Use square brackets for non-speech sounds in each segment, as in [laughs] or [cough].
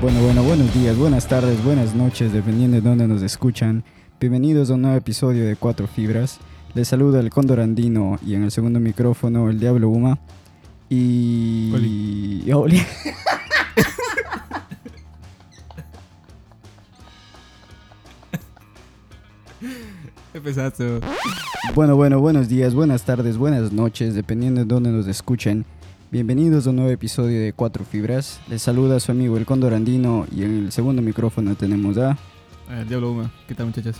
Bueno, bueno, buenos días, buenas tardes, buenas noches, dependiendo de dónde nos escuchan. Bienvenidos a un nuevo episodio de Cuatro Fibras. Les saluda el Cóndor Andino y en el segundo micrófono el Diablo Uma. Y... Oli. [laughs] Oli. [laughs] Empezaste. Bueno, bueno, buenos días, buenas tardes, buenas noches, dependiendo de dónde nos escuchen. Bienvenidos a un nuevo episodio de Cuatro Fibras. Les saluda su amigo el Cóndor Andino y en el segundo micrófono tenemos a... El Diablo Uma. ¿Qué tal, muchachos?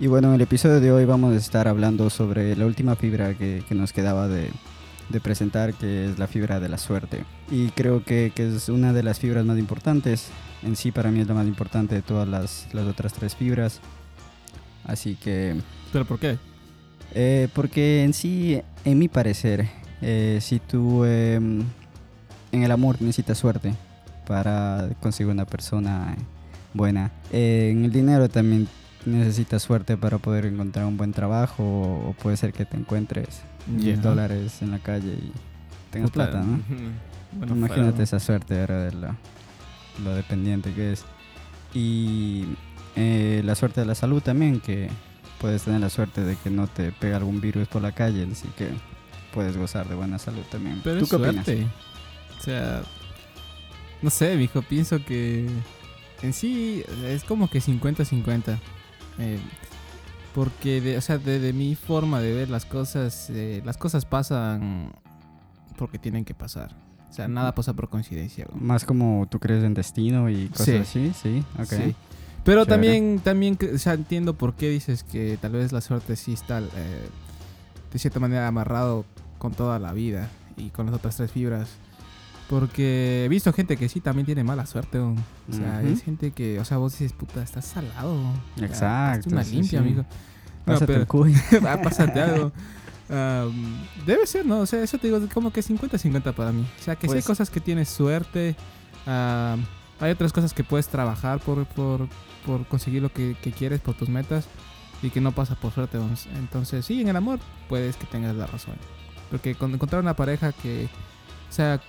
Y bueno, en el episodio de hoy vamos a estar hablando sobre la última fibra que, que nos quedaba de, de presentar, que es la fibra de la suerte. Y creo que, que es una de las fibras más importantes. En sí, para mí es la más importante de todas las, las otras tres fibras. Así que, ¿Pero por qué? eh, porque en sí, en mi parecer, eh, si tú eh, en el amor necesitas suerte para conseguir una persona buena, eh, en el dinero también necesitas suerte para poder encontrar un buen trabajo o, o puede ser que te encuentres 10 Ya. dólares en la calle y tengas Puta, plata, ¿no? Bueno, Imagínate esa suerte de lo, lo dependiente que es. Y eh, la suerte de la salud también, que puedes tener la suerte de que no te pega algún virus por la calle, así que puedes gozar de buena salud también. Pero ¿Tú es qué opinas? O sea, no sé, mijo, pienso que en sí es como que 50-50. Eh, porque, de, o sea, de, de mi forma de ver las cosas, eh, las cosas pasan porque tienen que pasar. O sea, nada pasa por coincidencia. güey. Más como tú crees en destino y cosas Sí. así, sí, ok. Sí. Pero Chévere. también, también que- o sea, entiendo por qué dices que tal vez la suerte sí está eh, de cierta manera amarrado con toda la vida y con las otras tres fibras. Porque he visto gente que sí también tiene mala suerte. O sea, Ujú. es gente que, o sea, vos dices, puta, estás salado. Exacto, hazte una sí, limpia, sí. amigo. No, Pásate pero- el cuy. [laughs] Pásate algo. Am, debe ser, ¿no? O sea, eso te digo, como que 50-50 para mí. O sea, que sí hay Pues- cosas que tienes suerte. am, hay otras cosas que puedes trabajar por, por, por conseguir lo que, que quieres, por tus metas. Y que no pasa por suerte. Entonces, sí, en el amor puedes que tengas la razón. Porque con encontrar una pareja que, o sea,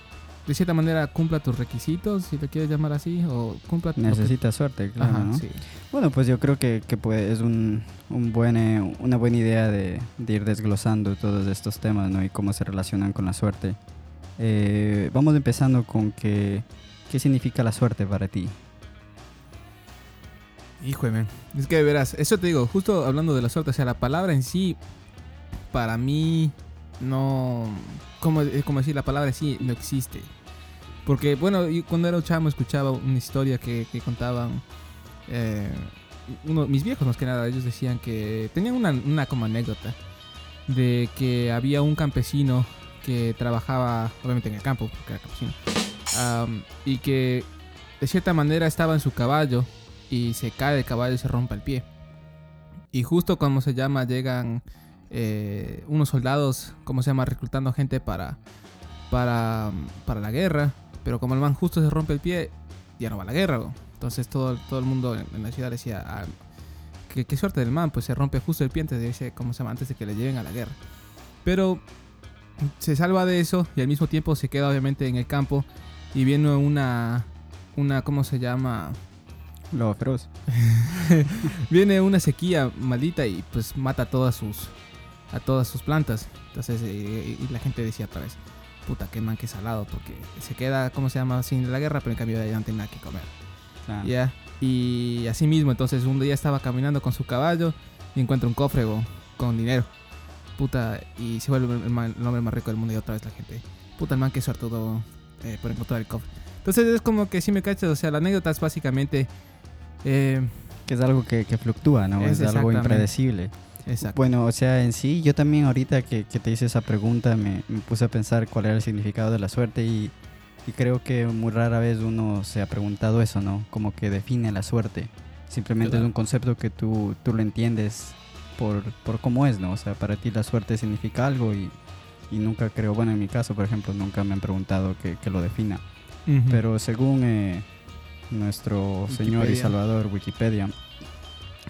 de cierta manera cumpla tus requisitos, si lo quieres llamar así, o cumpla lo que- Necesitas suerte, claro, Ajá, ¿no? sí. Bueno, pues yo creo que, que pues, es un, un buen, eh, una buena idea de, de ir desglosando todos estos temas ¿no? y cómo se relacionan con la suerte. Eh, vamos empezando con que, qué significa la suerte para ti. Hijo de men. Es que verás, eso te digo, justo hablando de la suerte, o sea, la palabra en sí, para mí, no. Como, eh, como decir, la palabra sí no existe. Porque, bueno, cuando era un chamo escuchaba una historia que, que contaban. eh, uno, mis viejos, más que nada, ellos decían que. Tenían una, una como anécdota. De que había un campesino que trabajaba, obviamente en el campo, porque era campesino. am, y que de cierta manera estaba en su caballo y se cae del caballo y se rompe el pie. Y justo como se llama, llegan eh, unos soldados, como se llama, reclutando gente para, para, para la guerra. Pero como el man justo se rompe el pie, ya no va a la guerra. ¿no? Entonces todo, todo el mundo en, en la ciudad decía, ah, qué, qué suerte del man, pues se rompe justo el pie antes de, ¿cómo se llama? antes de que le lleven a la guerra. Pero se salva de eso y al mismo tiempo se queda obviamente en el campo y viene una, una ¿cómo se llama? Lo feroz. [laughs] viene una sequía maldita y pues mata a todas sus a todas sus plantas. Entonces eh, y la gente decía otra vez, puta qué man que salado porque se queda ¿cómo se llama? sin la guerra, pero en cambio ahí no tiene nada que comer. Ah, Ya. Y así mismo, entonces un día estaba caminando con su caballo y encuentra un cofre con dinero. Puta, y se vuelve el, man- el hombre más rico del mundo y otra vez la gente. Puta, el man que suertudo eh, por encontrar el cofre. Entonces es como que si me cachas, o sea, la anécdota es básicamente... eh, Que es algo que, que fluctúa, ¿no? Es Es, algo impredecible. Exacto. Bueno, o sea, en sí, yo también ahorita que, que te hice esa pregunta me, me puse a pensar cuál era el significado de la suerte y, y creo que muy rara vez uno se ha preguntado eso, ¿no? Como que define la suerte. Simplemente Claro. es un concepto que tú, tú lo entiendes por, por cómo es, ¿no? O sea, para ti la suerte significa algo y, y nunca creo, bueno, en mi caso, por ejemplo, nunca me han preguntado que, que lo defina. Ujú. Pero según eh, nuestro señor y Wikipedia. salvador Wikipedia,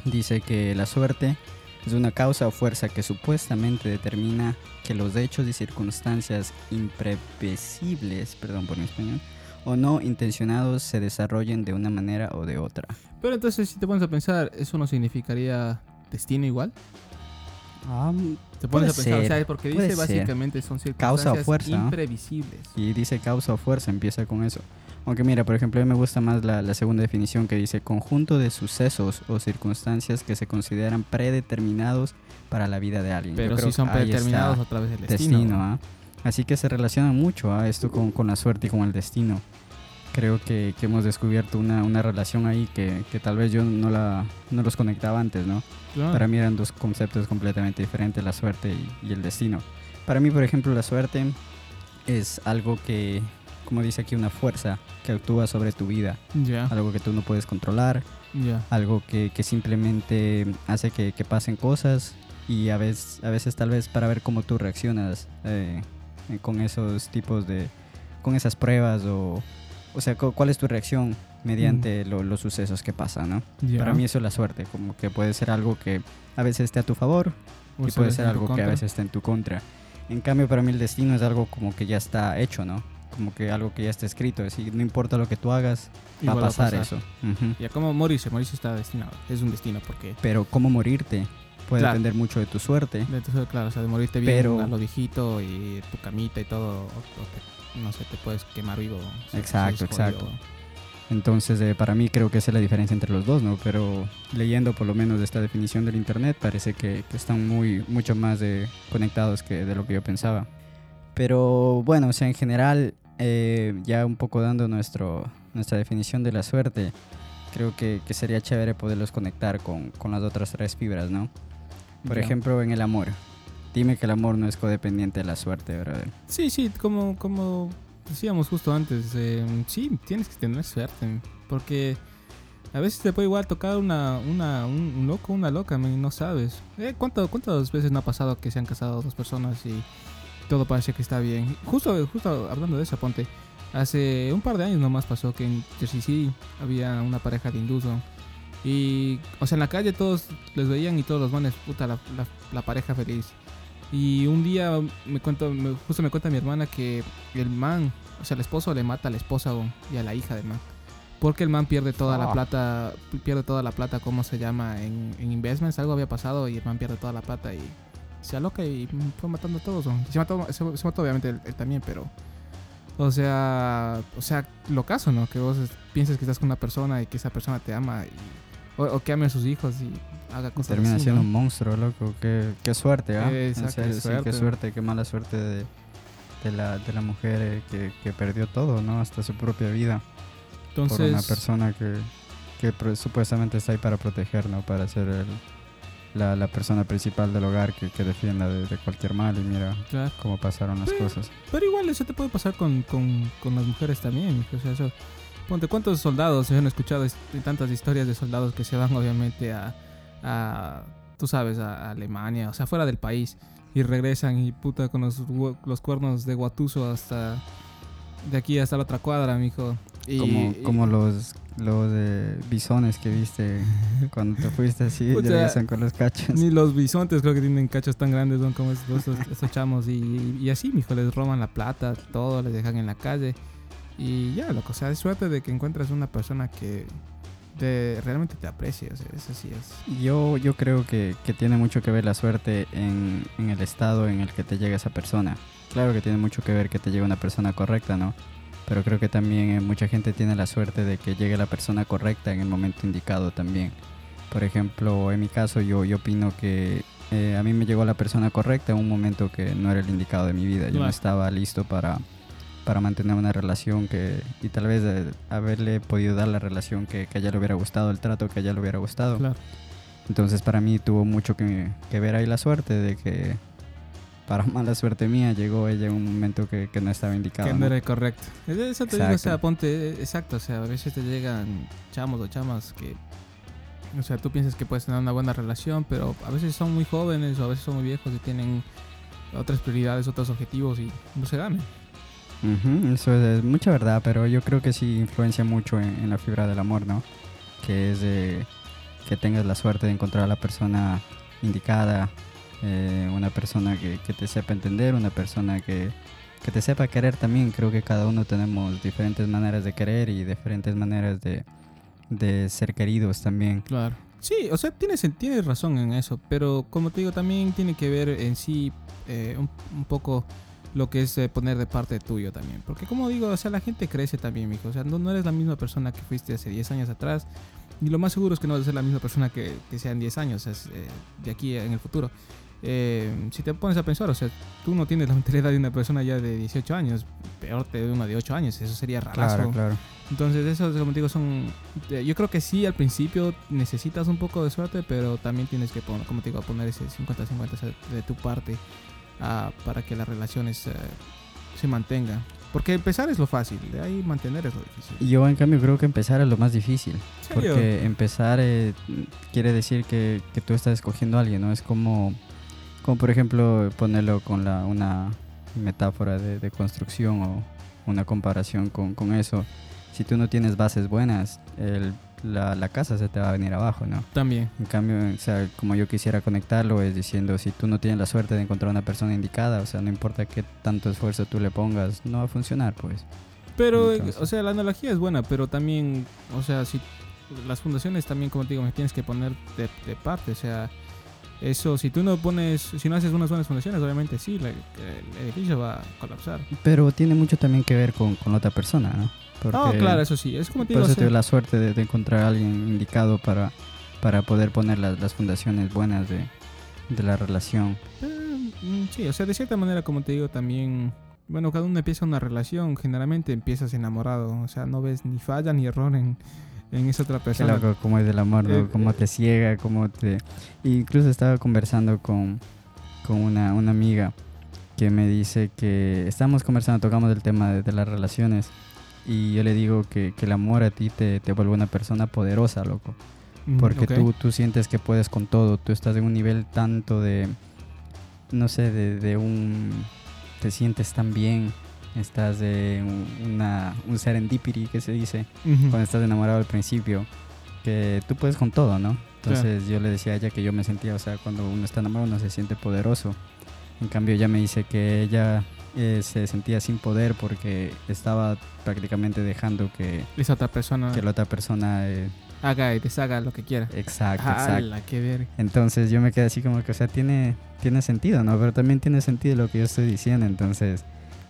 dice que la suerte es una causa o fuerza que supuestamente determina que los hechos y circunstancias imprevisibles, perdón por mi español, o no intencionados se desarrollen de una manera o de otra. Pero entonces, si te pones a pensar, ¿eso no significaría destino igual? te pones a pensar, o sea, porque dice básicamente son circunstancias causa o fuerza, imprevisibles. Y dice causa o fuerza, empieza con eso. Aunque mira, por ejemplo, a mí me gusta más la, segunda definición que dice conjunto de sucesos o circunstancias que se consideran predeterminados para la vida de alguien. Pero si son predeterminados a través del destino. ¿ah? Así que se relaciona mucho a ¿ah? esto con, con, la suerte y con el destino. Creo que, que hemos descubierto una, una relación ahí que, que, tal vez yo no, la, no los conectaba antes, ¿no? Para mí eran dos conceptos completamente diferentes, la suerte y, y el destino. Para mí, por ejemplo, la suerte es algo que, como dice aquí, una fuerza que actúa sobre tu vida. Algo que tú no puedes controlar. Algo que, que, simplemente hace que, que, pasen cosas y a veces, a veces tal vez para ver cómo tú reaccionas eh, con esos tipos de... con esas pruebas o... O sea, cuál es tu reacción mediante los sucesos que pasan, ¿no? Para mí eso es la suerte, como que puede ser algo que a veces esté a tu favor y puede ser algo que a veces esté en tu contra. En cambio, para mí el destino es algo como que ya está hecho, ¿no? Como que algo que ya está escrito, es decir, no importa lo que tú hagas, va a pasar, eso. Ya como morirse, morirse está destinado, es un destino porque... Pero cómo morirte puede depender mucho de tu suerte. De tu suerte, claro, o sea, de morirte bien pero... a lo viejito y tu camita y todo, no sé, te puedes quemar vivo. exacto, exacto. Entonces, eh, para mí creo que esa es la diferencia entre los dos, ¿no? Pero leyendo por lo menos esta definición del Internet, parece que, están muy, mucho más de, conectados que de lo que yo pensaba. Pero bueno, o sea, en general, eh, ya un poco dando nuestro, nuestra definición de la suerte, creo que, que sería chévere poderlos conectar con, con, las otras tres fibras, ¿no? Por ejemplo, en el amor. Dime que el amor no es codependiente de la suerte, brother. Sí, sí, como, como decíamos justo antes, eh, sí, tienes que tener suerte, porque a veces te puede igual tocar una, una un, loco, una loca, no sabes. Eh, ¿cuánto, ¿Cuántas veces no ha pasado que se han casado dos personas y todo parece que está bien. Justo, justo hablando de eso, ponte. Hace un par de años nomás pasó que en Jersey City había una pareja de hindús. Y, o sea, en la calle todos les veían y todos los manes, puta, la, la, pareja feliz. Y un día me cuento, justo me cuenta mi hermana que el man, o sea, el esposo le mata a la esposa y a la hija del man. Porque el man pierde toda la ah. plata, pierde toda la plata, ¿cómo se llama? En, en investments, algo había pasado y el man pierde toda la plata y se aloca y fue matando a todos. Se mató, se, mató obviamente él, también, pero... O sea, o sea, lo caso, ¿no? Que vos pienses que estás con una persona y que esa persona te ama y, o, que ame a sus hijos y haga cosas Termina siendo un monstruo, loco. Qué, qué suerte, ¿ah? Exacto, qué suerte. qué suerte, qué mala suerte de, de, la, de la mujer eh, que, que, perdió todo, ¿no? Hasta su propia vida. Entonces... Por una persona que, que supuestamente está ahí para proteger, ¿no? Para ser el la, la, persona principal del hogar que, que defienda de, cualquier mal y mira cómo pasaron las cosas. Pero igual eso te puede pasar con, con, con las mujeres también. O sea, eso, ponte, ¿cuántos soldados se han escuchado tantas historias de soldados que se van obviamente a, a tú sabes, a, Alemania, o sea, fuera del país y regresan y puta con los, los cuernos de Guatuso hasta de aquí hasta la otra cuadra, mijo. Y, como, como los los de bisones que viste [laughs] cuando te fuiste así, regresan con los cachos. Ni los bisontes creo que tienen cachos tan grandes como estos, chamos. Y, y, así, mijo, les roban la plata, todo, les dejan en la calle. Y ya, loco, o sea, es suerte de que encuentras una persona que te, realmente te aprecie, o sea, eso sí es. Yo, yo creo que, que tiene mucho que ver la suerte en, en el estado en el que te llega esa persona. Claro que tiene mucho que ver que te llegue una persona correcta, ¿no? Pero creo que también eh, mucha gente tiene la suerte de que llegue la persona correcta en el momento indicado también. Por ejemplo, en mi caso yo, yo opino que eh, a mí me llegó la persona correcta en un momento que no era el indicado de mi vida. Yo no estaba listo para, para mantener una relación que y tal vez eh, haberle podido dar la relación que, que, a ella le hubiera gustado, el trato que a ella le hubiera gustado. Entonces para mí tuvo mucho que, que ver ahí la suerte de que para [laughs] mala suerte mía, llegó ella en un momento que, que no estaba indicado. Que no, era correcto. Eso te digo, o sea, ponte, exacto, o sea, a veces te llegan chamos o chamas que, o sea, tú piensas que puedes tener una buena relación, pero a veces son muy jóvenes o a veces son muy viejos y tienen otras prioridades, otros objetivos y no se dan. eso es, mucha verdad, pero yo creo que sí influencia mucho en, la fibra del amor, ¿no? Que es de que tengas la suerte de encontrar a la persona indicada, eh, una persona que, te sepa entender, una persona que, que te sepa querer también. Creo que cada uno tenemos diferentes maneras de querer y diferentes maneras de, de ser queridos también. Claro. Sí, o sea, tienes, tienes razón en eso, pero como te digo, también tiene que ver en sí eh, un, un poco lo que es eh, poner de parte tuyo también. Porque como digo, o sea, la gente crece también, mijo. O sea, no, no eres la misma persona que fuiste hace 10 años atrás. Y lo más seguro es que no vas a ser la misma persona que, que sea en 10 años, es, eh, de aquí en el futuro. Eh, si te pones a pensar, o sea, tú no tienes la mentalidad de una persona ya de 18 años, peor de una de 8 años, eso sería rarazo. Claro, claro. Entonces, eso, como te digo, son. eh, Yo creo que sí, al principio necesitas un poco de suerte, pero también tienes que, poner, como te digo, poner ese 50-50 o sea, de tu parte ah, para que las relaciones eh, se mantengan. Porque empezar es lo fácil, de ahí mantener es lo difícil. Yo en cambio creo que empezar es lo más difícil. Porque empezar eh, quiere decir que, que tú estás escogiendo a alguien, ¿no? Es como, como por ejemplo ponerlo con la, una metáfora de, de construcción o una comparación con, con eso. Si tú no tienes bases buenas, el- la, la casa se te va a venir abajo, ¿no? También. En cambio, o sea, como yo quisiera conectarlo es diciendo, si tú no tienes la suerte de encontrar una persona indicada, o sea, no importa qué tanto esfuerzo tú le pongas, no va a funcionar, pues. Pero, eh, Entonces- o sea, la analogía es buena, pero también, o sea, si las fundaciones también, como te digo, me tienes que poner de, de parte, o sea, eso, si tú no pones, si no haces unas buenas fundaciones, obviamente sí, la- el edificio va a colapsar. Pero tiene mucho también que ver con, con la otra persona, ¿no? Porque No, claro, eso sí, es como te Por digo, eso tuve la suerte de, de encontrar a alguien indicado para, para poder poner las, las fundaciones buenas de, de la relación. eh, mm, sí, o sea, de cierta manera, como te digo, también, bueno, cada uno empieza una relación, generalmente empiezas enamorado, o sea, no ves ni falla ni error en, en esa otra Qué persona. loco cómo es el amor, ¿no? Eh, Cómo eh. te ciega, cómo te... Incluso estaba conversando con, con una, una amiga que me dice que estamos conversando, tocamos el tema de, de las relaciones y yo le digo que, que el amor a ti te, te vuelve una persona poderosa, loco. Mm, Porque ok. tú, tú sientes que puedes con todo, tú estás en un nivel tanto de, no sé, de, de un, te sientes tan bien, estás de un- una, un serendipity que se dice, cuando estás enamorado al principio, que tú puedes con todo, ¿no? Entonces yo le decía a ella que yo me sentía, o sea, cuando uno está enamorado uno se siente poderoso. En cambio ella me dice que ella eh, se sentía sin poder porque estaba prácticamente dejando que, Esa otra persona que la otra persona... eh, haga y deshaga lo que quiera. exacto, exacto. ¡Hala, qué ver! Entonces yo me quedé así como que, o sea, tiene, tiene sentido, ¿no? Pero también tiene sentido lo que yo estoy diciendo, entonces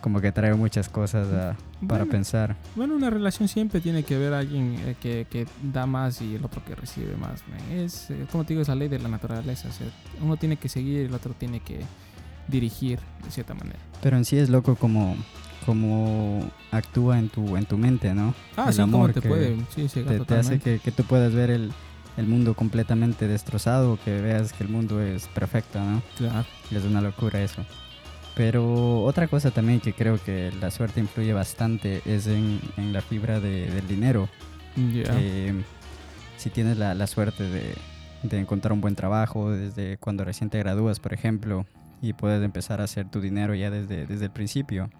como que trae muchas cosas a- para Bueno, pensar. Bueno, una relación siempre tiene que ver a alguien eh, que, que da más y el otro que recibe más. man. Es, eh, como te digo, es la ley de la naturaleza. o sea, uno tiene que seguir y el otro tiene que dirigir de cierta manera. Pero en sí es loco como, como actúa en tu, en tu mente, ¿no? Ah, El sí, como amor te que puede. Sí, sí, Te, te hace que, que tú puedas ver el, el mundo completamente destrozado, que veas que el mundo es perfecto, ¿no? Claro. Y es una locura eso. Pero otra cosa también que creo que la suerte influye bastante es en, en la fibra de- del dinero. Que si tienes la, la suerte de, de encontrar un buen trabajo desde cuando recién te gradúas, por ejemplo, y puedes empezar a hacer tu dinero ya desde, desde el principio,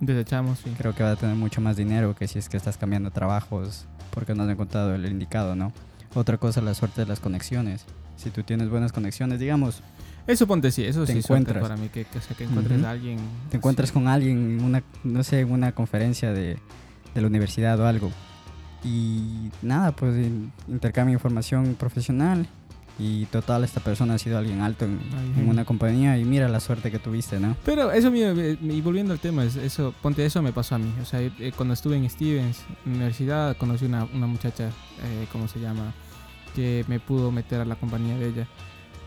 sí. creo que vas a tener mucho más dinero que si es que estás cambiando trabajos porque no has encontrado el indicado, ¿no? Otra cosa, la suerte de las conexiones. Si tú tienes buenas conexiones, digamos, Eso ponte sí, eso Te sí encuentras. para mí, que, que, o sea, que encuentres a alguien. te encuentras con alguien en una, no sé, en una conferencia de, de la universidad o algo. Y nada, pues in- intercambia información profesional. Y total, esta persona ha sido alguien alto en, una compañía. Y mira la suerte que tuviste, ¿no? Pero eso, eh, y volviendo al tema, es- eso, ponte, eso me pasó a mí. O sea, eh, cuando estuve en Stevens, universidad, conocí una, una muchacha, eh, ¿cómo se llama? Que me pudo meter a la compañía de ella.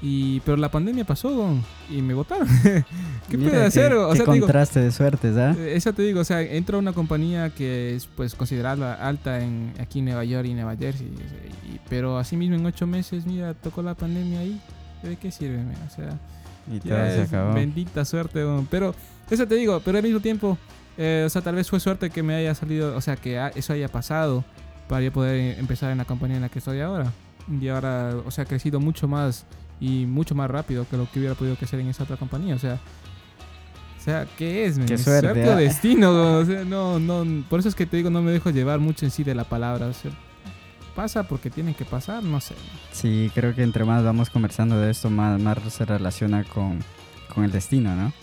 Y, pero la pandemia pasó don, y me votaron. [laughs] ¿Qué Mira, puede hacer? O qué digo, contraste de suertes, ¿ah? eh, eso te digo, o sea, entro a una compañía que es pues considerada alta en aquí en Nueva York y Nueva Jersey, y- pero así mismo en ocho meses, mira, tocó la pandemia ahí. ¿De qué sirve? man? O sea, Y todo ya se es acabó. bendita suerte, weón. pero eso te digo, pero al mismo tiempo, eh, o sea, tal vez fue suerte que me haya salido, o sea, que ha- eso haya pasado para yo poder empezar en la compañía en la que estoy ahora. Y ahora, o sea, he crecido mucho más y mucho más rápido que lo que hubiera podido crecer en esa otra compañía, o sea. O sea, ¿qué es? Qué suerte, o ¿ah? destino, o sea, no, no, por eso es que te digo, no me dejo llevar mucho en sí de la palabra, o sea, pasa porque tienen que pasar, no sé. Sí, creo que entre más vamos conversando de esto, más, más se relaciona con, con el destino, ¿no?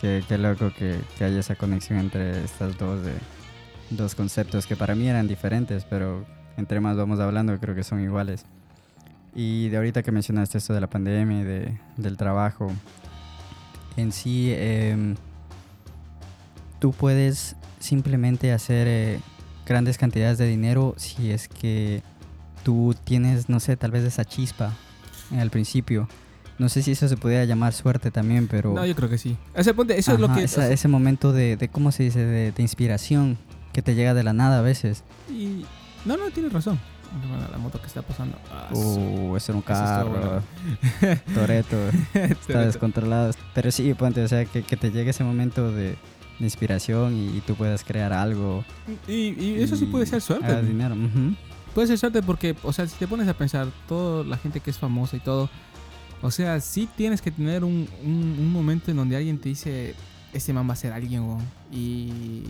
Qué, qué loco que, que haya esa conexión entre estas dos, de, dos conceptos que para mí eran diferentes, pero entre más vamos hablando creo que son iguales. Y de ahorita que mencionaste esto de la pandemia y de, del trabajo, en sí, em, tú puedes simplemente hacer eh, grandes cantidades de dinero si es que tú tienes, no sé, tal vez esa chispa al principio. No sé si eso se podría llamar suerte también, pero... No, yo creo que sí. Ese ponte, eso es lo que... esa- ese momento de, de, ¿cómo se dice? De, de inspiración que te llega de la nada a veces. y- no, no, tienes razón. La moto que está pasando. Ah, Uh, ese era un Eso carro. bueno. [laughs] [laughs] Toreto. Está descontrolado. Pero sí, ponte, o sea, que, que te llegue ese momento de, de inspiración y, y tú puedas crear algo. Y, y eso sí puede ser suerte. dinero. ujú. Puede ser suerte porque, o sea, si te pones a pensar, toda la gente que es famosa y todo, o sea, sí tienes que tener un, un- un momento en donde alguien te dice, este man va a ser alguien, weón". Y.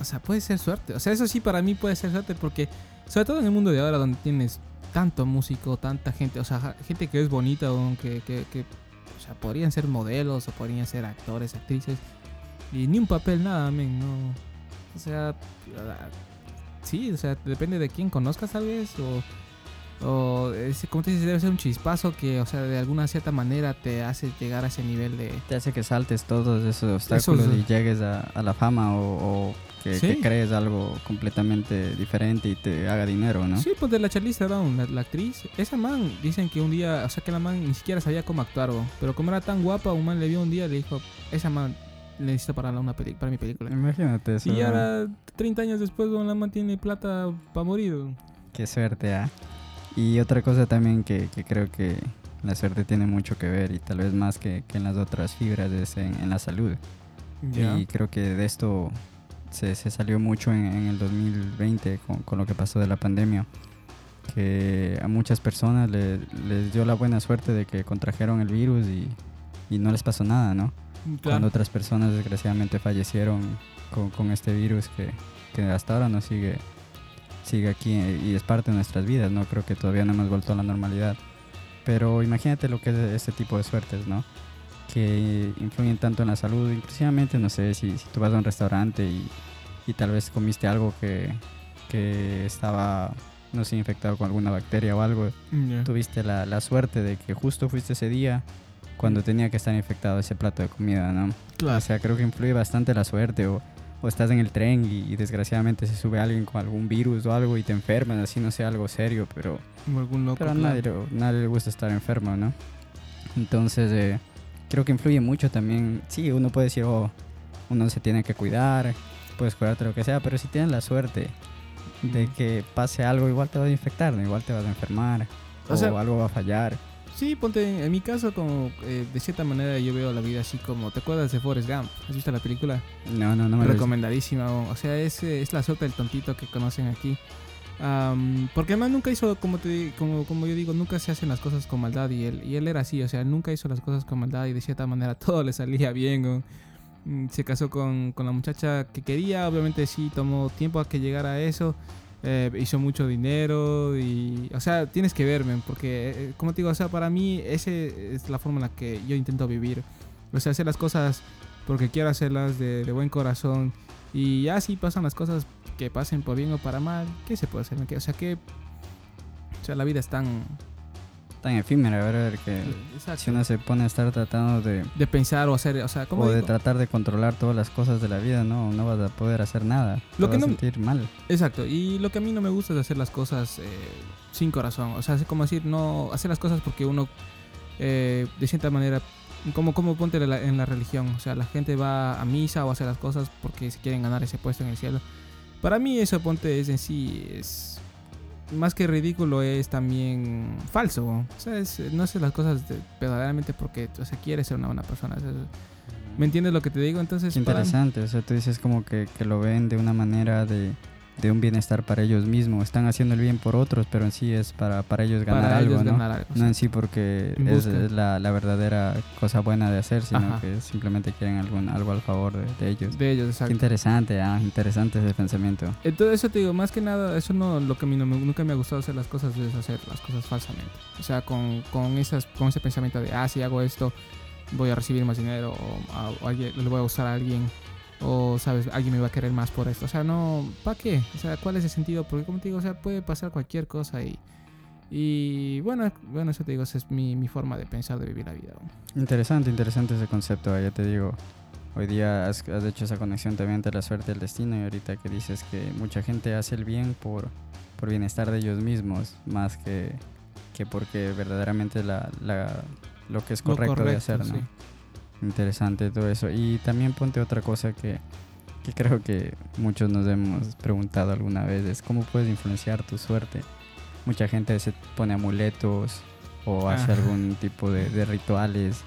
O sea, puede ser suerte. O sea, eso sí para mí puede ser suerte porque, sobre todo en el mundo de ahora donde tienes tanto músico, tanta gente, o sea, gente que es bonita, que, que, que, o podrían ser modelos o podrían ser actores, actrices, y ni un papel, nada, men, no. O sea, Sí, o sea, depende de quién conozcas tal vez o, o es, como te dices, debe ser un chispazo que, o sea, de alguna cierta manera te hace llegar a ese nivel de... Te hace que saltes todos esos obstáculos Esos- y llegues a, a la fama o, o que, Sí. que crees algo completamente diferente y te haga dinero, ¿no? Sí, pues de la Charlize Theron, la, la actriz, esa man, dicen que un día, o sea, que la man ni siquiera sabía cómo actuar, pero como era tan guapa, un man le vio un día y le dijo, esa man necesito para, una peli para mi película. Imagínate eso. Y ahora, 30 años después, weón, la man tiene plata para morir. Qué suerte, ¿ah? Y otra cosa también que, que creo que la suerte tiene mucho que ver y tal vez más que, que en las otras fibras es en, en la salud. Y creo que de esto se, se salió mucho en, en el 2020 con, con lo que pasó de la pandemia. Que a muchas personas le- les dio la buena suerte de que contrajeron el virus y, y no les pasó nada, ¿no? Cuando Claro. otras personas desgraciadamente fallecieron con, con este virus que, que hasta ahora no sigue, sigue aquí eh, y es parte de nuestras vidas, ¿no? Creo que todavía no hemos vuelto a la normalidad. Pero imagínate lo que es este tipo de suertes, ¿no? Que influyen tanto en la salud, inclusivamente, no sé, si, si tú vas a un restaurante y, y tal vez comiste algo que, que estaba, no sé, infectado con alguna bacteria o algo, Ya. tuviste la, la suerte de que justo fuiste ese día cuando tenía que estar infectado ese plato de comida, ¿no? Claro. O sea, creo que influye bastante la suerte o, o estás en el tren y, y desgraciadamente se sube alguien con algún virus o algo y te enfermas, así no sea algo serio, pero, Como algún loco. pero a nadie, le- nadie le gusta estar enfermo, ¿no? Entonces, eh, creo que influye mucho también. Sí, uno puede decir, oh, uno se tiene que cuidar, puedes cuidarte lo que sea, pero si tienes la suerte de que pase algo, igual te vas a infectar, ¿no? igual te vas a enfermar O o, sea, algo va a fallar. Sí, ponte, en mi caso, como eh, de cierta manera yo veo la vida así como, ¿te acuerdas de Forrest Gump? ¿Has visto la película? No, no, no me Recomendadísima, o o sea, es, eh, es la suerte del tontito que conocen aquí. Am, porque además nunca hizo, como, te, como, como yo digo, nunca se hacen las cosas con maldad y él, y él era así, o sea, nunca hizo las cosas con maldad y de cierta manera [laughs] todo le salía bien. o, mm, se casó con, con la muchacha que quería, obviamente sí, tomó tiempo a que llegara a eso. Eh, hizo mucho dinero y, o sea, tienes que verme, porque, eh, como te digo, o sea, para mí esa es la forma en la que yo intento vivir. O sea, hacer las cosas porque quiero hacerlas de, de buen corazón. Y ya si pasan las cosas que pasen por bien o para mal, ¿qué se puede hacer? O sea, que... O sea, la vida es tan... Tan efímera, ¿verdad? Que Exacto. si uno se pone a estar tratando de, De pensar o hacer, o sea, ¿cómo o de digo? tratar de controlar todas las cosas de la vida, no, no vas a poder hacer nada. Lo te que vas a no- sentir mal. Exacto, y lo que a mí no me gusta es hacer las cosas eh, sin corazón. O sea, es como decir, no hacer las cosas porque uno, eh, de cierta manera, como, como ponte en la, en la religión. O sea, la gente va a misa o hace las cosas porque se quieren ganar ese puesto en el cielo. Para mí eso, ponte, es en sí, es más que ridículo, es también falso. O sea, es- no haces las cosas de- verdaderamente porque o sea, quieres ser una buena persona. ¿Me entiendes lo que te digo? Entonces, interesante, o sea, tú dices como que lo ven de una manera de, de un bienestar para ellos mismos. Están haciendo el bien por otros, pero en sí es para, para ellos ganar para algo, ellos ¿no? ganar algo. No en sí porque es, es la, la verdadera cosa buena de hacer, sino Ajá. que simplemente quieren algún, algo al favor de, de ellos. de ellos, Qué exacto. interesante, ah, interesante ese pensamiento. Entonces eso te digo, más que nada, eso no lo que a mí no me- nunca me ha gustado hacer las cosas es hacer las cosas falsamente. O sea, con, con esas con ese pensamiento de, ah, si hago esto voy a recibir más dinero o, a- o alguien- le voy a gustar a alguien o sabes alguien me va a querer más por esto o sea no para qué o sea cuál es el sentido porque como te digo o sea puede pasar cualquier cosa y y bueno bueno eso te digo esa es mi, mi forma de pensar de vivir la vida. Interesante, interesante ese concepto. Ya te digo, hoy día has, has hecho esa conexión también entre la suerte y el destino. Y ahorita que dices que mucha gente hace el bien por, por bienestar de ellos mismos, más que, que porque verdaderamente la, la- lo que es correcto, de hacer, ¿no? sí. Interesante todo eso. Y también ponte otra cosa que, que creo que muchos nos hemos preguntado alguna vez, es cómo puedes influenciar tu suerte. Mucha gente se pone amuletos o hace Ajá. algún tipo de, de rituales.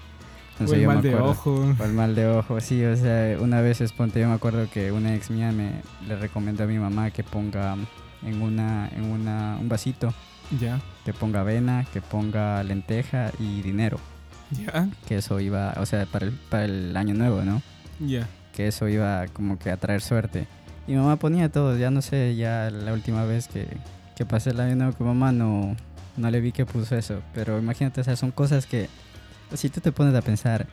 No o sé, el yo me mal de acuerdo- ojo o el mal de ojo, sí, o sea, una vez es ponte, yo me acuerdo que una ex mía me le recomendó a mi mamá que ponga en una en una un vasito, ya que ponga avena, que ponga lenteja y dinero, que eso iba, o sea, para el, para el año nuevo, ¿no? ya que eso iba como que a traer suerte. Y mamá ponía todo, ya no sé, ya la última vez que, que pasé el año nuevo con mamá no, no le vi que puso eso. Pero imagínate, o sea, son cosas que si tú te pones a pensar,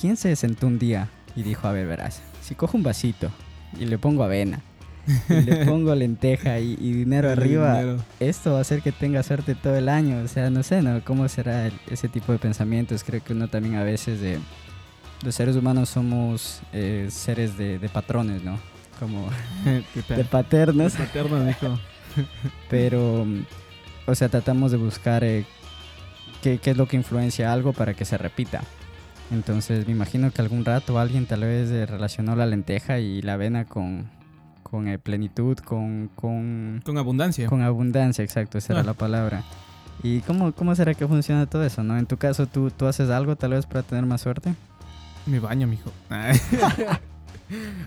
¿quién se sentó un día y dijo, a ver, verás, si cojo un vasito y le pongo avena, [laughs] y le pongo lenteja y, y dinero arriba, dinero. esto va a hacer que tenga suerte todo el año. O sea, no sé, ¿no? ¿Cómo será el- ese tipo de pensamientos? Creo que uno también a veces de... Los seres humanos somos eh, seres de, de patrones, ¿no? Como [laughs] de paternos, Paterno, dijo. [laughs] pero... O sea, tratamos de buscar eh, qué, qué es lo que influencia algo para que se repita. Entonces me imagino que algún rato alguien tal vez eh, relacionó la lenteja y la avena con, con eh, plenitud, con, con, Con abundancia. con abundancia, exacto, esa era Ah. la palabra. ¿Y cómo, cómo será que funciona todo eso, no? En tu caso, ¿tú, ¿tú haces algo tal vez para tener más suerte? Me baño, mijo. [laughs]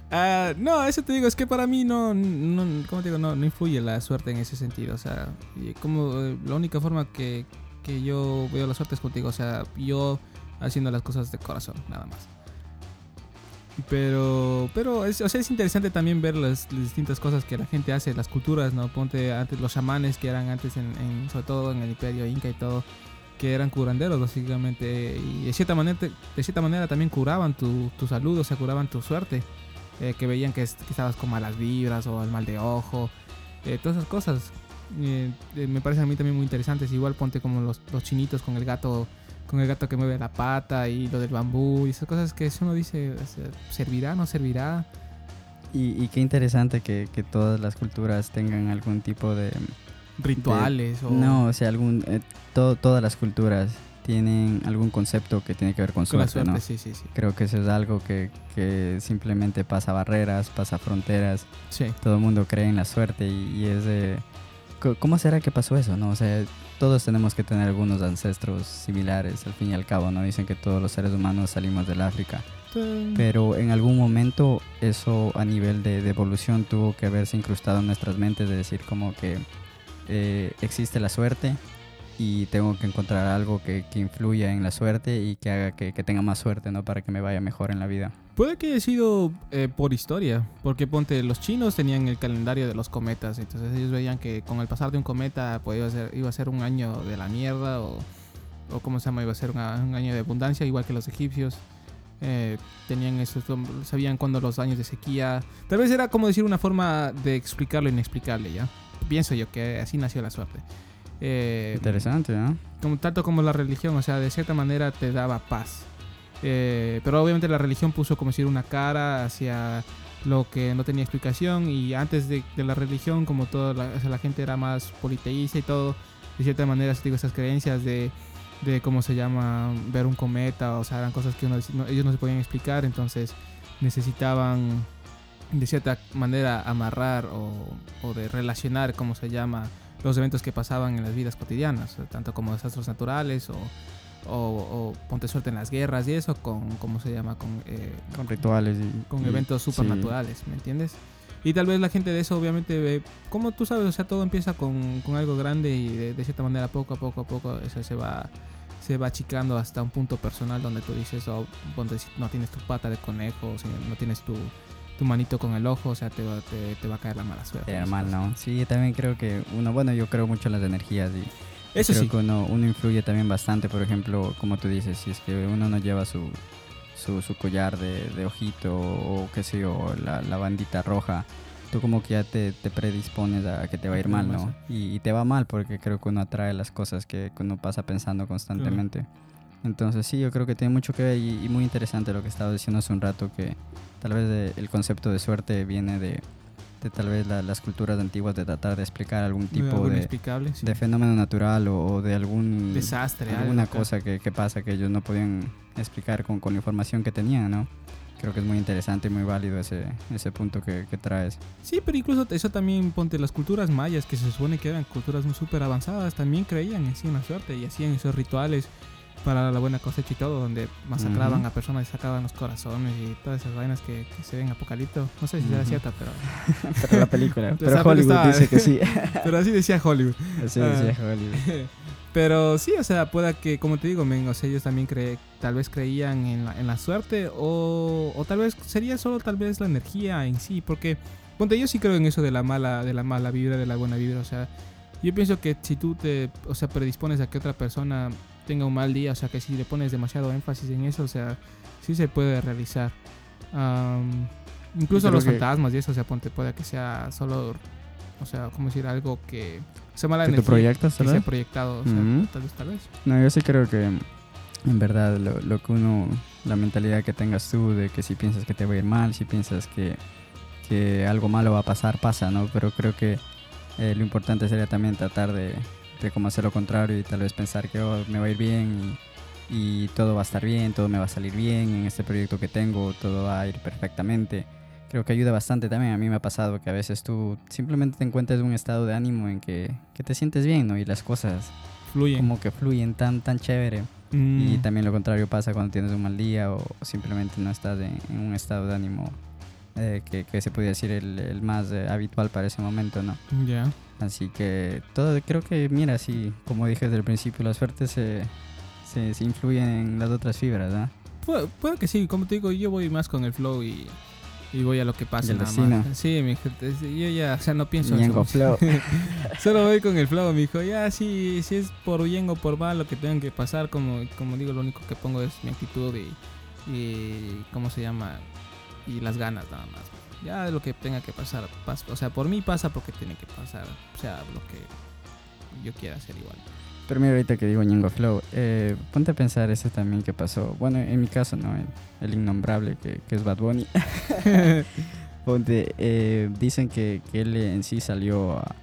Ah, no, eso te digo, es que para mí no, no ¿cómo te digo? No, no influye la suerte en ese sentido. O sea, como eh, la única forma que, que yo veo la suerte es contigo. O sea, yo haciendo las cosas de corazón, nada más. Pero, pero es, o sea, es interesante también ver las, distintas cosas que la gente hace, las culturas, ¿no? Ponte antes los chamanes que eran antes, en, sobre todo en el imperio inca y todo, que eran curanderos básicamente y de cierta manera de cierta manera también curaban tu, tu salud o sea curaban tu suerte eh, que veían que, que estabas con malas vibras o el mal de ojo eh, todas esas cosas eh, eh, me parecen a mí también muy interesantes igual ponte como los, los chinitos con el gato con el gato que mueve la pata y lo del bambú y esas cosas que si uno dice servirá no servirá Y, y qué interesante que, que todas las culturas tengan algún tipo de... rituales o No, o sea, algún, eh, todo, todas las culturas tienen algún concepto que tiene que ver con con suerte ¿no? sí sí sí Creo que eso es algo que, que simplemente pasa barreras, pasa fronteras. sí Todo el mundo cree en la suerte y, y es de... ¿Cómo será que pasó eso, no? O sea, todos tenemos que tener algunos ancestros similares, al fin y al cabo, ¿no? Dicen que todos los seres humanos salimos del África. Pero en algún momento eso a nivel de, de evolución tuvo que haberse incrustado en nuestras mentes de decir como que eh, existe la suerte y tengo que encontrar algo que, que influya en la suerte y que haga que, que tenga más suerte, ¿no? Para que me vaya mejor en la vida. Puede que haya sido eh, por historia, porque ponte, los chinos tenían el calendario de los cometas, entonces ellos veían que con el pasar de un cometa pues, iba, a ser, iba a ser un año de la mierda o, o ¿cómo se llama? Iba a ser una- un año de abundancia, igual que los egipcios. Eh, tenían esos, sabían cuándo los años de sequía. Tal vez era como decir una forma de explicar lo inexplicable, ¿ya? Pienso yo que así nació la suerte. Eh, Interesante, ¿no? como tanto como la religión, o sea, de cierta manera te daba paz. Eh, pero obviamente la religión puso como decir una cara hacia lo que no tenía explicación y antes de, la religión como toda la, la gente era más politeísta y todo, de cierta manera digo esas creencias de, cómo se llama ver un cometa, o sea, eran cosas que uno- no- ellos no se podían explicar, entonces necesitaban de cierta manera amarrar o, de relacionar, como se llama, los eventos que pasaban en las vidas cotidianas, tanto como desastres naturales o, o, o ponte suerte en las guerras y eso, con, ¿cómo se llama? Con, eh, Con rituales y... con y- eventos sí. supernaturales, ¿me entiendes? Y tal vez la gente de eso, obviamente, ve, como tú sabes, o sea, todo empieza con, con algo grande y de, de cierta manera, poco a poco a poco, eso se va se va achicando hasta un punto personal donde tú dices, oh, ponte, si no tienes tu pata de conejo, no tienes tu, tu manito con el ojo, o sea, te va, te, te va a caer la mala suerte. Era mal, ¿no? Sí, también creo que uno, bueno, yo creo mucho en las energías y Eso creo sí. que uno, uno influye también bastante, por ejemplo, como tú dices, si es que uno no lleva su, su, su collar de, de ojito o qué sé yo, la, la bandita roja, tú como que ya te, te predispones a que te va a ir mal, ¿no? Y, y te va mal porque creo que uno atrae las cosas que, uno pasa pensando constantemente. Entonces sí, yo creo que tiene mucho que ver y, y muy interesante lo que estaba diciendo hace un rato, que tal vez de- el concepto de suerte viene de, de tal vez la- las culturas antiguas de tratar de explicar algún tipo de, inexplicable, sí. de fenómeno natural o, o de algún desastre, alguna cosa que, que pasa que ellos no podían explicar con, con la información que tenían, ¿no? Creo que es muy interesante y muy válido ese, ese punto que, que traes. Sí, pero incluso eso también ponte las culturas mayas, que se supone que eran culturas muy súper avanzadas, también creían en sí en la suerte y hacían esos rituales para la buena cosecha y todo, donde masacraban Ujú. a personas y sacaban los corazones y todas esas vainas que, que se ven en Apocalipto. No sé si será Ujú. cierta, pero, [laughs] Pero la película, [laughs] pero Hollywood estaba- dice que sí. [laughs] pero así decía Hollywood. Así Ah. decía Hollywood. Pero sí, o sea, pueda que, como te digo, men, o sea, ellos también cre tal vez creían en la, en la suerte o, o tal vez sería solo tal vez la energía en sí, porque, ponte, yo sí creo en eso de la mala, de la mala vibra, de la buena vibra, o sea, yo pienso que si tú te, o sea, predispones a que otra persona tenga un mal día, o sea, que si le pones demasiado énfasis en eso, o sea, sí se puede realizar. Am, incluso los que- fantasmas y eso, o sea, ponte, puede que sea solo, o sea, como decir, algo que... sea mala ¿Que energía proyectas, que se proyectado, o sea, Ujú. tal vez, tal vez. No, yo sí creo que en verdad lo, lo que uno, la mentalidad que tengas tú de que si piensas que te va a ir mal, si piensas que, que algo malo va a pasar, pasa, ¿no? Pero creo que eh, lo importante sería también tratar de, de como hacer lo contrario y tal vez pensar que oh, me va a ir bien y, y todo va a estar bien, todo me va a salir bien en este proyecto que tengo, todo va a ir perfectamente. Creo que ayuda bastante también. A mí me ha pasado que a veces tú simplemente te encuentras en un estado de ánimo en que, que te sientes bien, ¿no? Y las cosas Fluyen. como que fluyen tan, tan chévere. Mm, Y también lo contrario pasa cuando tienes un mal día o simplemente no estás en, en un estado de ánimo eh, que, que se podría decir el, el más eh, habitual para ese momento, ¿no? Ya. Así que todo, creo que, mira, sí, como dije desde el principio, la suerte se, se, se influye en las otras fibras, ¿no? Puede, puede que sí, como te digo, yo voy más con el flow y, y voy a lo que pasa. Sí, mi gente, yo ya, o sea, no pienso en eso. flow. [laughs] Solo voy con el flow, mi hijo. Ya, sí, si es por bien o por mal lo que tengan que pasar, como, como digo, lo único que pongo es mi actitud y, y ¿cómo se llama? Y las ganas nada más. Ya lo que tenga que pasar, pasa. O sea, por mí pasa porque tiene que pasar. O sea, lo que yo quiera hacer igual. Pero mira, ahorita que digo Ñengo Flow, eh, ponte a pensar eso también que pasó. Bueno, en mi caso, ¿no? El, el innombrable que, que es Bad Bunny. [laughs] Ponte, eh, dicen que, que él en sí salió, a-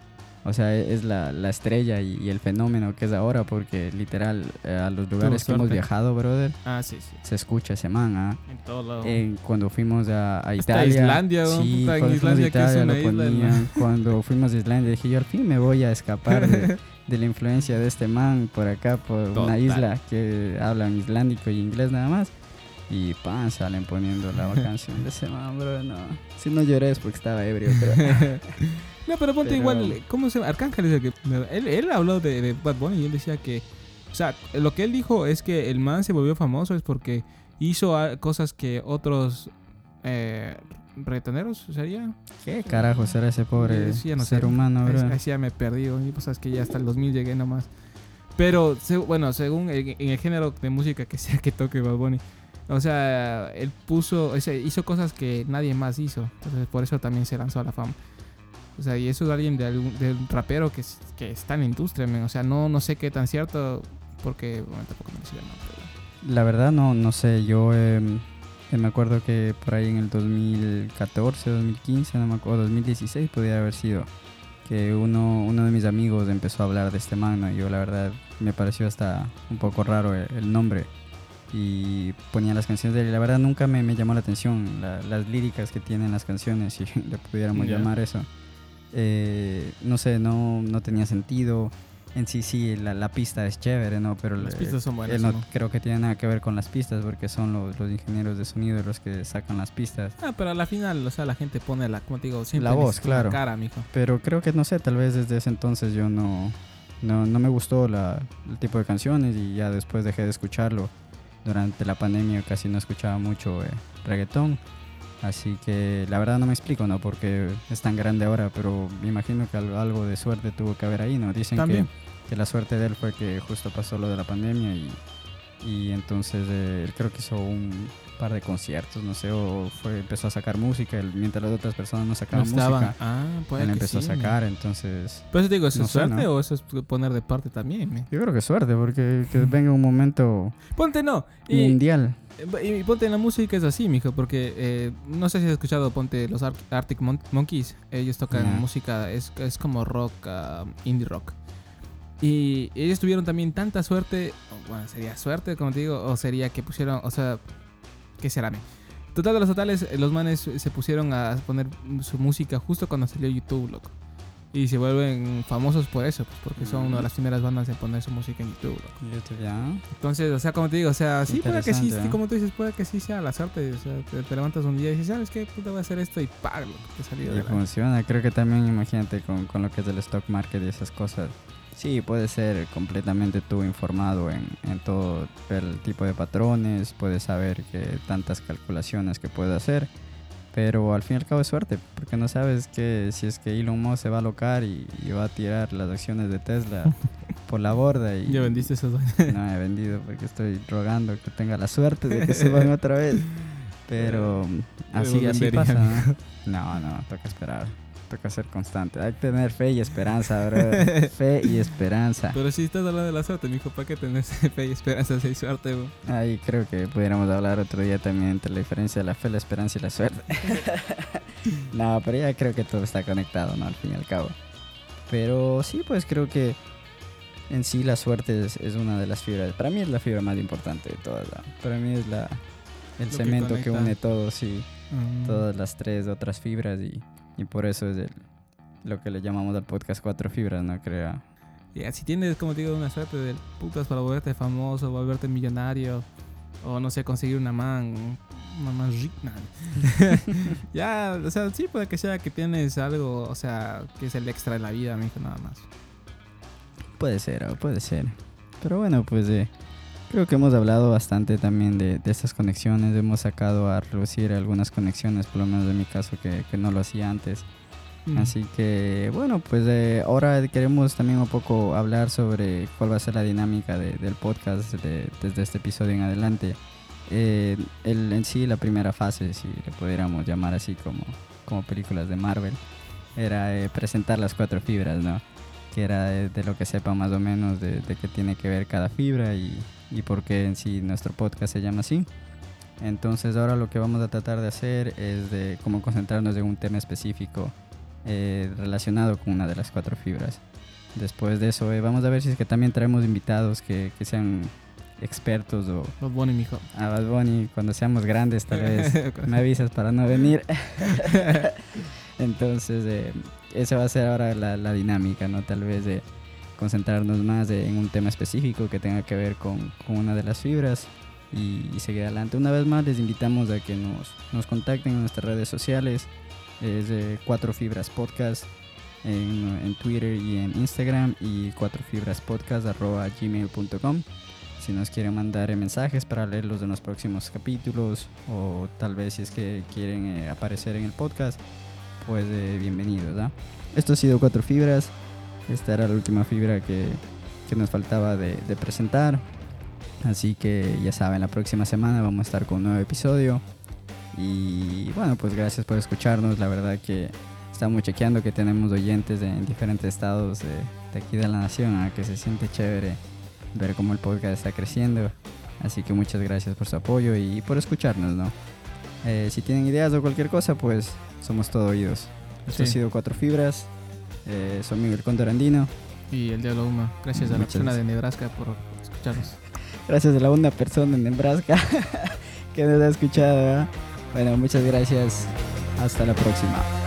o sea, es la, la estrella y, y el fenómeno que es ahora, porque literal eh, a los lugares que hemos viajado, brother, ah, sí, sí. se escucha ese man, ¿ah? En todo lado. En- cuando fuimos a, Italia. Islandia, sí, en cuando a Islandia, Italia lo isla, ¿no? ponían. [laughs] Cuando fuimos a Islandia dije yo al fin me voy a escapar de, de la influencia de este man por acá, por una isla que hablan islandico y inglés nada más. Y pan, salen poniendo la [laughs] canción de ese man, bro. No. Si no lloré es porque estaba ebrio, pero. [laughs] no, pero ponte Pero- igual, ¿cómo se llama? Arcángel es el que... Él, él habló de, de Bad Bunny y él decía que... O sea, lo que él dijo es que el man se volvió famoso es porque hizo ah, cosas que otros eh, reggaetoneros, ¿sería? ¿Qué carajo será ese pobre Eh, sí, ya no ser sé. humano, bro? ahí sí ya me perdí, y pues sabes que ya hasta el 2000 llegué nomás. Pero, bueno, según el- en el género de música que sea que toque Bad Bunny, o sea, él puso, o sea, hizo cosas que nadie más hizo. Entonces, por eso también se lanzó a la fama. O sea, y eso es alguien de algún, de un rapero que, que está en la industria. O sea, no, no sé qué tan cierto, porque, tampoco me decía, pero- La verdad no, no sé, yo eh, eh, me acuerdo que por ahí en el 2014, 2015, no me acuerdo, 2016 podría haber sido, que uno, uno de mis amigos empezó a hablar de este man, ¿no? y yo la verdad me pareció hasta un poco raro el nombre y ponía las canciones de él la verdad nunca me, me llamó la atención la- las líricas que tienen las canciones, [laughs] si le pudiéramos Ya. llamar eso. Eh, no sé, no, no tenía sentido. En sí, sí, la, la pista es chévere, ¿no? Pero Las le- pistas son buenas, eh, no ¿no? creo que tiene nada que ver con las pistas porque son los, los ingenieros de sonido los que sacan las pistas. Ah, pero a la final, o sea, la gente pone la, como te digo, siempre La voz, claro. cara, mijo. Pero creo que, no sé, tal vez desde ese entonces yo no, no, no me gustó la, el tipo de canciones y ya después dejé de escucharlo. Durante la pandemia casi no escuchaba mucho eh, reggaetón. Así que la verdad no me explico, ¿no? Porque es tan grande ahora, pero me imagino que algo, de suerte tuvo que haber ahí, ¿no? Dicen También. que la suerte de él fue que justo pasó lo de la pandemia y, y entonces eh, él creo que hizo un par de conciertos, no sé, o fue, empezó a sacar música, él- mientras las otras personas no sacaban música, Ah, puede él que empezó sí, a sacar, entonces Pero eso te digo, ¿eso No es sé, suerte ¿no? o eso es poner de parte también? men? yo creo que suerte, porque que venga un momento Ponte no. Y, mundial. y ponte en la música es así, mijo, porque eh, no sé si has escuchado, ponte los Ar- Arctic Mon- Monkeys. Ellos tocan música, es, es como rock, ah, indie rock. Y ellos tuvieron también tanta suerte, bueno, sería suerte, como te digo, o sería que pusieron, o sea, ¿qué será? men? Total de los totales, eh, los manes se pusieron a poner su música justo cuando salió YouTube, loco. Y se vuelven famosos por eso, pues, porque son una de las primeras bandas en poner su música en YouTube, loco. YouTube, ya. Entonces, o sea, como te digo, o sea, sí puede que sí, ¿eh? como tú dices, puede que sí sea la suerte. O sea, te, te levantas un día y dices, ¿sabes qué? Puta, voy a hacer esto y que te salió Y de la... funciona, creo que también imagínate con, con lo que es del stock market y esas cosas. Sí, puedes ser completamente tú informado en, en todo el tipo de patrones, puedes saber que tantas calculaciones que puedes hacer, pero al fin y al cabo es suerte, porque no sabes que si es que Elon Musk se va a alocar y, y va a tirar las acciones de Tesla [laughs] por la borda y Ya vendiste esos [laughs] no he vendido porque estoy rogando que tenga la suerte de que suban otra vez. Pero [laughs] así, así pasa. ¿no? no, no, toca esperar. Toca ser constante. Hay que tener fe y esperanza, bro. [laughs] fe y esperanza. Pero si estás hablando de la suerte, mijo, ¿para qué tenés [laughs] fe y esperanza si hay suerte, bro? Ahí creo que pudiéramos hablar otro día también entre la diferencia de la fe, la esperanza y la suerte. [laughs] no, pero ya creo que todo está conectado, ¿no? Al fin y al cabo. Pero sí, pues creo que en sí la suerte es, es una de las fibras. Para mí es la fibra más importante de todas. ¿no? Para mí es la, el Lo que cemento que, conecta. une todo, sí. Mm. Todas las tres otras fibras y, y por eso es el, lo que le llamamos al podcast cuatro fibras, ¿no? Creo. Ya, si tienes, como te digo, una suerte de putas para volverte famoso, volverte millonario, o no sé, conseguir una man, una man rica. [laughs] ya, o sea, sí puede que sea que tienes algo, o sea, que es el extra de la vida, mijo, nada más. Puede ser, puede ser. Pero bueno, pues eh, creo que hemos hablado bastante también de, de estas conexiones. Hemos sacado a relucir algunas conexiones, por lo menos en mi caso, que, que no lo hacía antes. Mm. Así que, bueno, pues eh, ahora queremos también un poco hablar sobre cuál va a ser la dinámica de- del podcast de- desde este episodio en adelante. Eh, el, en sí, la primera fase, si le pudiéramos llamar así como, como películas de Marvel, era eh, presentar las cuatro fibras, ¿no? Que era de, de lo que sepa más o menos de, de qué tiene que ver cada fibra y, y por qué en sí nuestro podcast se llama así. Entonces ahora lo que vamos a tratar de hacer es de cómo concentrarnos en un tema específico eh, relacionado con una de las cuatro fibras. Después de eso, eh, vamos a ver si es que también traemos invitados que, que sean expertos o Los Bonnie, mijo. a Bad Bunny cuando seamos grandes tal vez [laughs] me avisas para no venir. [laughs] Entonces, eh, esa va a ser ahora la, la dinámica, ¿no? Tal vez de concentrarnos más en un tema específico que tenga que ver con, con una de las fibras y, y seguir adelante. Una vez más, les invitamos a que nos, nos contacten en nuestras redes sociales. Es de Cuatro Fibras Podcast en, en Twitter y en Instagram y Cuatro Fibras. Si nos quieren mandar eh, mensajes para leerlos en los próximos capítulos o tal vez si es que quieren eh, aparecer en el podcast, pues eh, bienvenidos. Esto ha sido Cuatro Fibras. Esta era la última fibra que, que nos faltaba de, de presentar. Así que ya saben, la próxima semana vamos a estar con un nuevo episodio. Y bueno, pues gracias por escucharnos. La verdad que estamos chequeando que tenemos oyentes de- en diferentes estados de, de aquí de la nación, que se siente chévere ver cómo el podcast está creciendo. Así que muchas gracias por su apoyo y por escucharnos, ¿no? Eh, si tienen ideas o cualquier cosa, pues somos todo oídos. Esto Sí. ha sido Cuatro Fibras. Eh, Condor Andino. Y el Diablo Uma. Gracias a la persona de. Nebraska por escucharnos. Gracias a la una persona en Nebraska [laughs] que nos ha escuchado. ¿verdad? Bueno, muchas gracias. Hasta la próxima.